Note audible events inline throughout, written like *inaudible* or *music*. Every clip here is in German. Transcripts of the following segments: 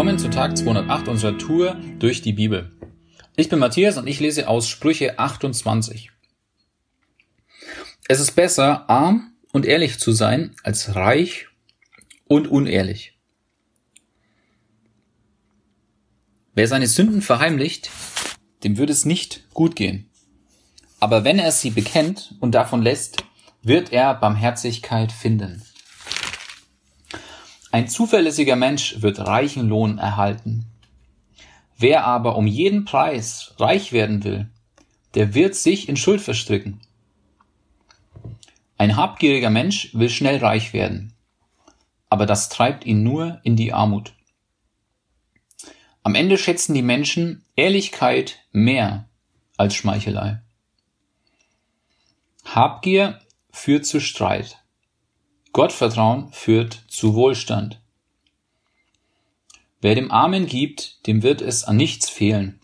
Willkommen zu Tag 208 unserer Tour durch die Bibel. Ich bin Matthias und ich lese aus Sprüche 28. Es ist besser, arm und ehrlich zu sein, als reich und unehrlich. Wer seine Sünden verheimlicht, dem wird es nicht gut gehen. Aber wenn er sie bekennt und davon lässt, wird er Barmherzigkeit finden. Ein zuverlässiger Mensch wird reichen Lohn erhalten. Wer aber um jeden Preis reich werden will, der wird sich in Schuld verstricken. Ein habgieriger Mensch will schnell reich werden, aber das treibt ihn nur in die Armut. Am Ende schätzen die Menschen Ehrlichkeit mehr als Schmeichelei. Habgier führt zu Streit. Gottvertrauen führt zu Wohlstand. Wer dem Armen gibt, dem wird es an nichts fehlen.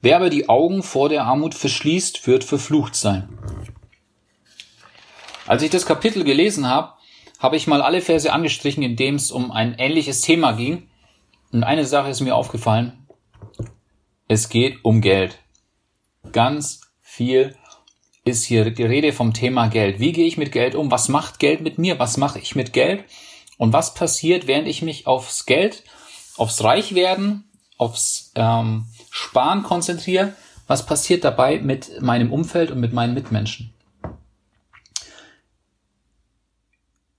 Wer aber die Augen vor der Armut verschließt, wird verflucht sein. Als ich das Kapitel gelesen habe, habe ich mal alle Verse angestrichen, in dem es um ein ähnliches Thema ging. Und eine Sache ist mir aufgefallen. Es geht um Geld. Ganz viel ist hier die Rede vom Thema Geld. Wie gehe ich mit Geld um? Was macht Geld mit mir? Was mache ich mit Geld? Und was passiert, während ich mich aufs Geld, aufs Reichwerden, aufs ähm, Sparen konzentriere? Was passiert dabei mit meinem Umfeld und mit meinen Mitmenschen?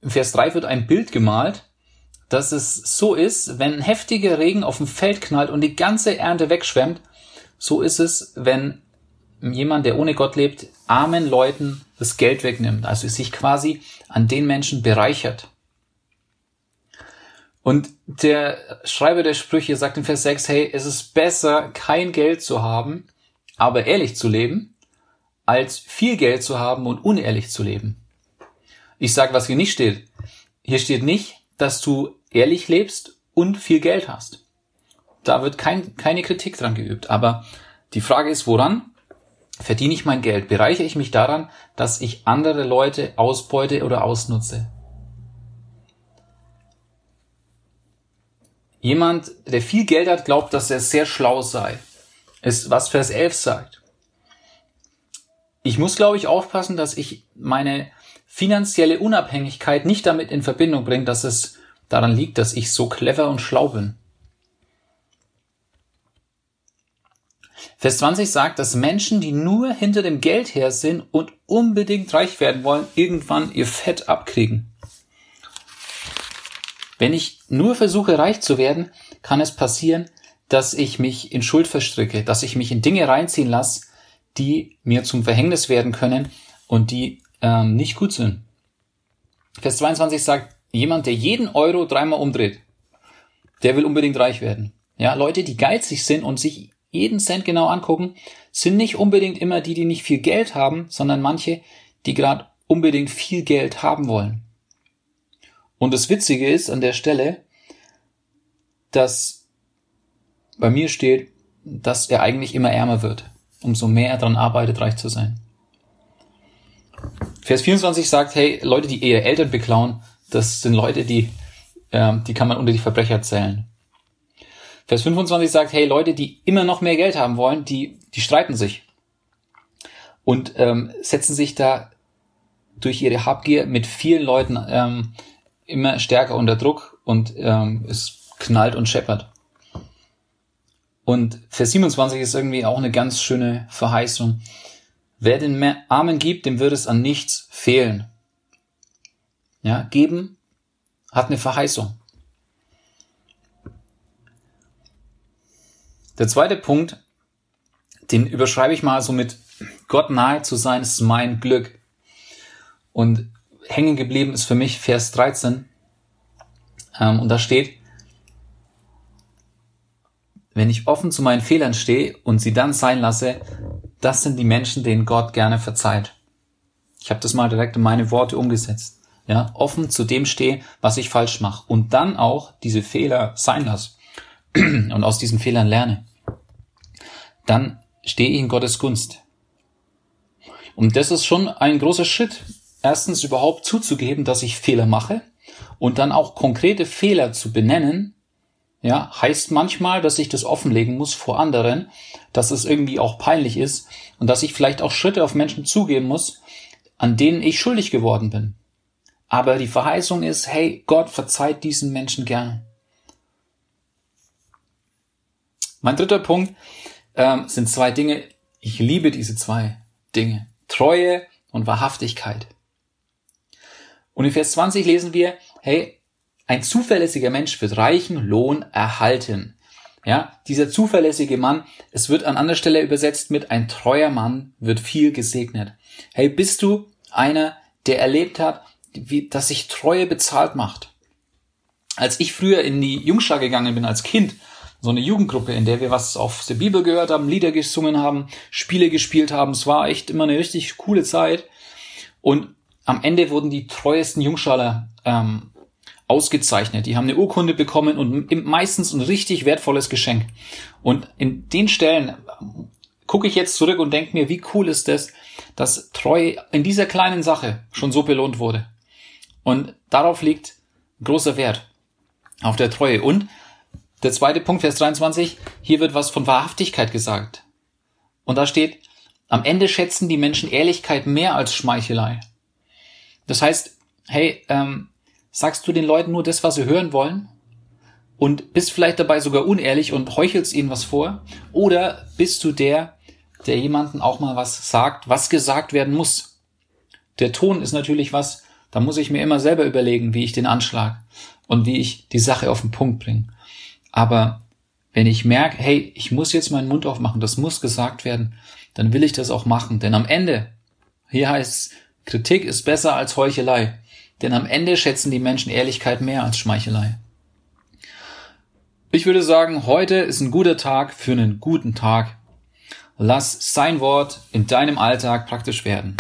Im Vers 3 wird ein Bild gemalt, dass es so ist, wenn heftiger Regen auf dem Feld knallt und die ganze Ernte wegschwemmt, so ist es, wenn jemand, der ohne Gott lebt, armen Leuten das Geld wegnimmt, also sich quasi an den Menschen bereichert. Und der Schreiber der Sprüche sagt in Vers 6, hey, es ist besser, kein Geld zu haben, aber ehrlich zu leben, als viel Geld zu haben und unehrlich zu leben. Ich sage, was hier nicht steht. Hier steht nicht, dass du ehrlich lebst und viel Geld hast. Da wird kein, keine Kritik dran geübt. Aber die Frage ist, woran? Verdiene ich mein Geld? Bereichere ich mich daran, dass ich andere Leute ausbeute oder ausnutze? Jemand, der viel Geld hat, glaubt, dass er sehr schlau sei. Ist, was Vers 11 sagt. Ich muss, glaube ich, aufpassen, dass ich meine finanzielle Unabhängigkeit nicht damit in Verbindung bringe, dass es daran liegt, dass ich so clever und schlau bin. Vers 20 sagt, dass Menschen, die nur hinter dem Geld her sind und unbedingt reich werden wollen, irgendwann ihr Fett abkriegen. Wenn ich nur versuche, reich zu werden, kann es passieren, dass ich mich in Schuld verstricke, dass ich mich in Dinge reinziehen lasse, die mir zum Verhängnis werden können und die ähm, nicht gut sind. Vers 22 sagt, jemand, der jeden Euro dreimal umdreht, der will unbedingt reich werden. Ja, Leute, die geizig sind und sich jeden Cent genau angucken, sind nicht unbedingt immer die, die nicht viel Geld haben, sondern manche, die gerade unbedingt viel Geld haben wollen. Und das Witzige ist an der Stelle, dass bei mir steht, dass er eigentlich immer ärmer wird, umso mehr er daran arbeitet, reich zu sein. Vers 24 sagt, hey, Leute, die ihre Eltern beklauen, das sind Leute, die, äh, die kann man unter die Verbrecher zählen. Vers 25 sagt, hey, Leute, die immer noch mehr Geld haben wollen, die, die streiten sich und ähm, setzen sich da durch ihre Habgier mit vielen Leuten ähm, immer stärker unter Druck und ähm, es knallt und scheppert. Und Vers 27 ist irgendwie auch eine ganz schöne Verheißung. Wer den Armen gibt, dem wird es an nichts fehlen. Ja, geben hat eine Verheißung. Der zweite Punkt, den überschreibe ich mal so mit Gott nahe zu sein, ist mein Glück. Und hängen geblieben ist für mich Vers 13. Ähm, und da steht, wenn ich offen zu meinen Fehlern stehe und sie dann sein lasse, das sind die Menschen, denen Gott gerne verzeiht. Ich habe das mal direkt in meine Worte umgesetzt. Ja, offen zu dem stehe, was ich falsch mache und dann auch diese Fehler sein lasse *clears throat* und aus diesen Fehlern lerne dann stehe ich in Gottes Gunst. Und das ist schon ein großer Schritt. Erstens überhaupt zuzugeben, dass ich Fehler mache und dann auch konkrete Fehler zu benennen ja, heißt manchmal, dass ich das offenlegen muss vor anderen, dass es irgendwie auch peinlich ist und dass ich vielleicht auch Schritte auf Menschen zugehen muss, an denen ich schuldig geworden bin. Aber die Verheißung ist, hey, Gott verzeiht diesen Menschen gern. Mein dritter Punkt ähm, sind zwei Dinge. Ich liebe diese zwei Dinge. Treue und Wahrhaftigkeit. Und in Vers 20 lesen wir, hey, ein zuverlässiger Mensch wird reichen Lohn erhalten. Ja, dieser zuverlässige Mann, es wird an anderer Stelle übersetzt mit ein treuer Mann wird viel gesegnet. Hey, bist du einer, der erlebt hat, wie, dass sich Treue bezahlt macht? Als ich früher in die Jungschar gegangen bin als Kind, so eine Jugendgruppe, in der wir was auf der Bibel gehört haben, Lieder gesungen haben, Spiele gespielt haben. Es war echt immer eine richtig coole Zeit. Und am Ende wurden die treuesten Jungschaler ähm, ausgezeichnet. Die haben eine Urkunde bekommen und meistens ein richtig wertvolles Geschenk. Und in den Stellen gucke ich jetzt zurück und denke mir, wie cool ist das, dass Treue in dieser kleinen Sache schon so belohnt wurde. Und darauf liegt großer Wert auf der Treue. Und der zweite Punkt, Vers 23, hier wird was von Wahrhaftigkeit gesagt. Und da steht, am Ende schätzen die Menschen Ehrlichkeit mehr als Schmeichelei. Das heißt, hey, ähm, sagst du den Leuten nur das, was sie hören wollen? Und bist vielleicht dabei sogar unehrlich und heuchelst ihnen was vor? Oder bist du der, der jemanden auch mal was sagt, was gesagt werden muss? Der Ton ist natürlich was, da muss ich mir immer selber überlegen, wie ich den anschlag und wie ich die Sache auf den Punkt bringe. Aber wenn ich merke, hey, ich muss jetzt meinen Mund aufmachen, das muss gesagt werden, dann will ich das auch machen. Denn am Ende, hier heißt es, Kritik ist besser als Heuchelei. Denn am Ende schätzen die Menschen Ehrlichkeit mehr als Schmeichelei. Ich würde sagen, heute ist ein guter Tag für einen guten Tag. Lass sein Wort in deinem Alltag praktisch werden.